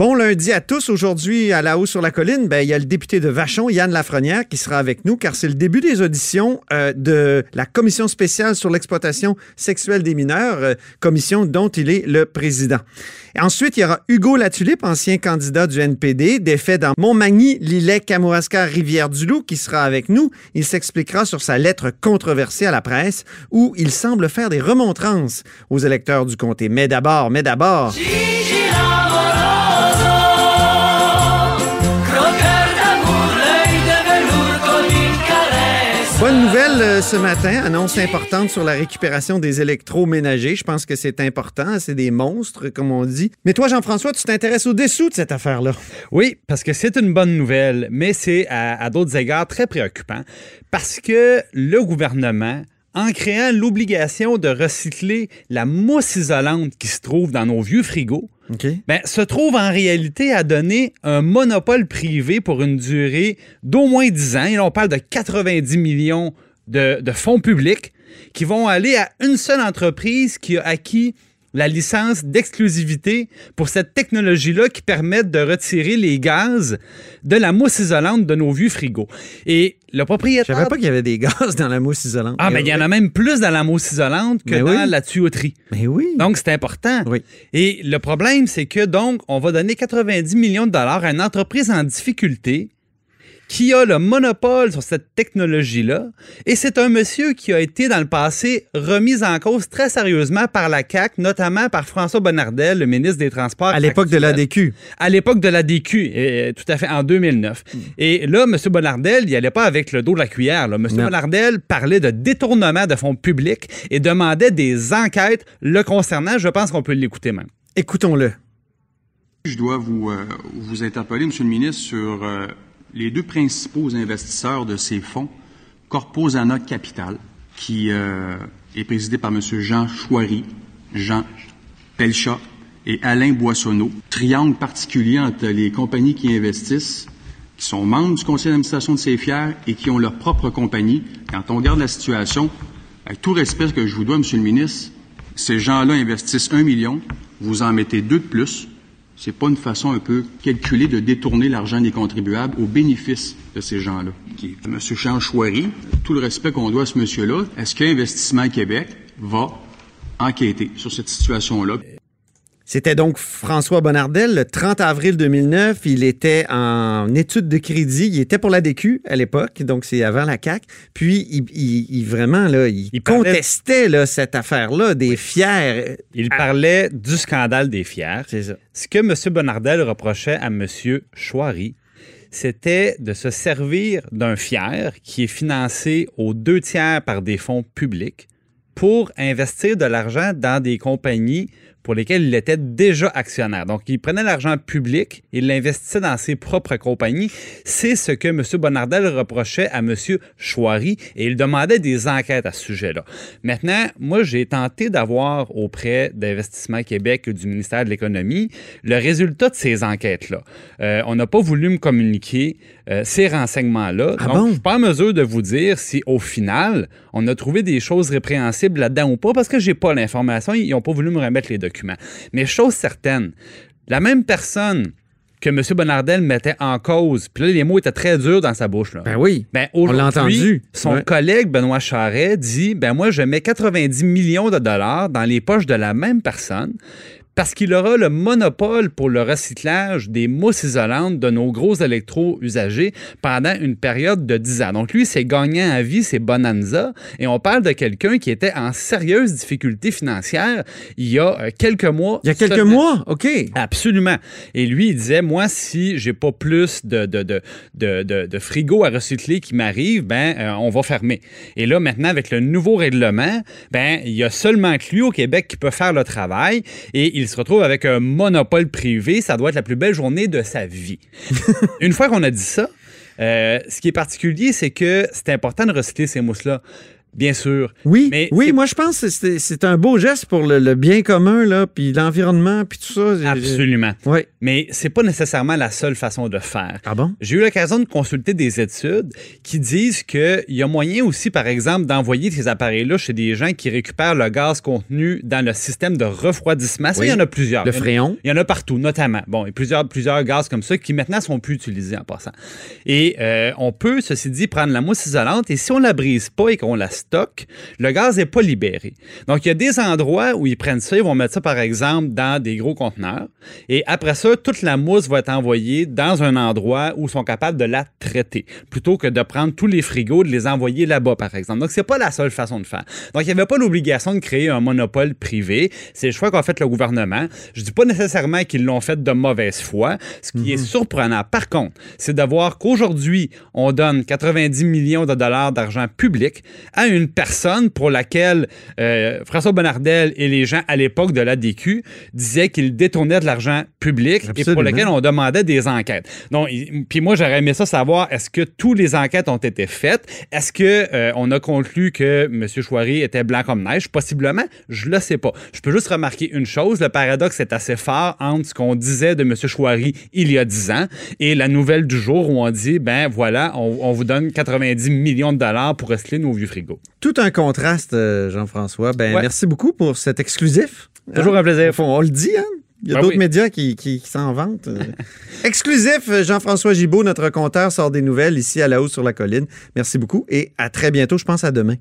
Bon lundi à tous. Aujourd'hui, à la haut sur la colline, ben, il y a le député de Vachon, Yann Lafrenière, qui sera avec nous car c'est le début des auditions euh, de la commission spéciale sur l'exploitation sexuelle des mineurs, euh, commission dont il est le président. Ensuite, il y aura Hugo Latulippe, ancien candidat du NPD, défait dans Montmagny, Lillet, Kamouraska, Rivière-du-Loup, qui sera avec nous. Il s'expliquera sur sa lettre controversée à la presse où il semble faire des remontrances aux électeurs du comté. Mais d'abord, mais d'abord... Bonne nouvelle euh, ce matin, annonce importante sur la récupération des électroménagers. Je pense que c'est important, c'est des monstres, comme on dit. Mais toi, Jean-François, tu t'intéresses au-dessous de cette affaire-là. Oui, parce que c'est une bonne nouvelle, mais c'est à, à d'autres égards très préoccupant, parce que le gouvernement en créant l'obligation de recycler la mousse isolante qui se trouve dans nos vieux frigos, ben, se trouve en réalité à donner un monopole privé pour une durée d'au moins 10 ans. Et on parle de 90 millions de fonds publics qui vont aller à une seule entreprise qui a acquis la licence d'exclusivité pour cette technologie-là qui permet de retirer les gaz de la mousse isolante de nos vieux frigos. Et le propriétaire... Je savais pas qu'il y avait des gaz dans la mousse isolante. Ah, mais il y en a même plus dans la mousse isolante que dans la tuyauterie. Mais oui. Donc, c'est important. Oui. Et le problème, c'est que, donc, on va donner 90 millions de dollars à une entreprise en difficulté qui a le monopole sur cette technologie-là. Et c'est un monsieur qui a été dans le passé remis en cause très sérieusement par la CAC, notamment par François Bonnardel, le ministre des Transports. À l'époque de l'ADQ. À l'époque de l'ADQ, euh, tout à fait, en 2009. Mm. Et là, M. Bonnardel, il allait pas avec le dos de la cuillère. Là. M. Bonnardel parlait de détournement de fonds publics et demandait des enquêtes le concernant. Je pense qu'on peut l'écouter même. Écoutons-le. Je dois vous, euh, vous interpeller, M. le ministre, sur... Euh les deux principaux investisseurs de ces fonds, Corposana Capital, qui euh, est présidé par M. Jean Chouary, Jean Pelchat et Alain Boissonneau, triangle particulier entre les compagnies qui investissent, qui sont membres du conseil d'administration de ces fiers et qui ont leur propre compagnie. Quand on regarde la situation, avec tout respect que je vous dois, M. le ministre, ces gens-là investissent un million, vous en mettez deux de plus, c'est pas une façon un peu calculée de détourner l'argent des contribuables au bénéfice de ces gens-là. M. Jean Chouary, tout le respect qu'on doit à ce monsieur-là, est-ce qu'Investissement Québec va enquêter sur cette situation-là? C'était donc François Bonnardel, le 30 avril 2009. Il était en étude de crédit. Il était pour la DQ à l'époque, donc c'est avant la CAC. Puis, il, vraiment, là, il, contestait là, cette affaire-là des fiers. Il parlait du scandale des fiers. C'est ça. Ce que M. Bonnardel reprochait à M. Chouary, c'était de se servir d'un fier qui est financé aux deux tiers par des fonds publics pour investir de l'argent dans des compagnies pour lesquels il était déjà actionnaire. Donc, il prenait l'argent public, il l'investissait dans ses propres compagnies. C'est ce que M. Bonardel reprochait à M. Chouary et il demandait des enquêtes à ce sujet-là. Maintenant, moi, j'ai tenté d'avoir auprès d'Investissement Québec du ministère de l'Économie le résultat de ces enquêtes-là. Euh, on n'a pas voulu me communiquer euh, ces renseignements-là. Ah Donc, bon? je suis pas en mesure de vous dire si, au final, on a trouvé des choses répréhensibles là-dedans ou pas, parce que j'ai pas l'information. Ils n'ont pas voulu me remettre les documents. Mais chose certaine, la même personne que M. Bonardel mettait en cause, puis là, les mots étaient très durs dans sa bouche. Là. Ben oui. Ben, on l'a aujourd'hui, entendu. Son Ouais. collègue Benoît Charret dit ben moi je mets 90 millions de dollars dans les poches de la même personne parce qu'il aura le monopole pour le recyclage des mousses isolantes de nos gros électro usagés pendant une période de 10 ans. Donc lui, c'est gagnant à vie, c'est bonanza. Et on parle de quelqu'un qui était en sérieuse difficulté financière il y a euh, quelques mois. Il y a quelques seulement. mois? OK. Absolument. Et lui, il disait, moi, si j'ai pas plus de, de, de, de, de- de frigo à recycler qui m'arrive, ben, euh, on va fermer. Et là, maintenant, avec le nouveau règlement, ben, il y a seulement que lui au Québec qui peut faire le travail et il se retrouve avec un monopole privé, ça doit être la plus belle journée de sa vie. Une fois qu'on a dit ça, euh, ce qui est particulier, c'est que c'est important de recycler ces mousses-là. Bien sûr. Oui, Mais oui, moi je pense que c'est un beau geste pour le, le bien commun, là, puis l'environnement, puis tout ça. Absolument. Oui. Mais c'est pas nécessairement la seule façon de faire. Ah bon? J'ai eu l'occasion de consulter des études qui disent qu'il y a moyen aussi, par exemple, d'envoyer ces appareils-là chez des gens qui récupèrent le gaz contenu dans le système de refroidissement. Ça, Oui. il y en a plusieurs. Le fréon. Il y en a partout, notamment. Bon, il y a plusieurs, plusieurs gaz comme ça qui maintenant sont plus utilisés en passant. Et euh, on peut, ceci dit, prendre la mousse isolante et si on la brise pas et qu'on la stocke, le gaz n'est pas libéré. Donc, il y a des endroits où ils prennent ça, ils vont mettre ça, par exemple, dans des gros conteneurs. Et après ça, toute la mousse va être envoyée dans un endroit où ils sont capables de la traiter, plutôt que de prendre tous les frigos, de les envoyer là-bas, par exemple. Donc, c'est pas la seule façon de faire. Donc, il n'y avait pas l'obligation de créer un monopole privé. C'est le choix qu'a fait le gouvernement. Je dis pas nécessairement qu'ils l'ont fait de mauvaise foi. Ce qui est surprenant, par contre, c'est de voir qu'aujourd'hui, on donne 90 millions de dollars d'argent public à une personne pour laquelle euh, François Bonnardel et les gens à l'époque de l'ADQ disaient qu'il détournait de l'argent public et pour lequel on demandait des enquêtes. Donc, puis moi, j'aurais aimé ça savoir, est-ce que toutes les enquêtes ont été faites? Est-ce que euh, on a conclu que M. Chouari était blanc comme neige? Possiblement, je le sais pas. Je peux juste remarquer une chose, le paradoxe est assez fort entre ce qu'on disait de M. Chouari il y a 10 ans et la nouvelle du jour où on dit, ben voilà, on, on vous donne 90 millions de dollars pour recycler nos vieux frigos. Tout un contraste, euh, Jean-François. Ben, Ouais. merci beaucoup pour cet exclusif. Toujours un plaisir. On, on le dit, hein? Il y a Ben d'autres oui. médias qui, qui- qui s'en vantent. Exclusif, euh, Jean-François Gibault, notre compteur, sort des nouvelles ici à la hausse sur la colline. Merci beaucoup et à très bientôt. Je pense à demain.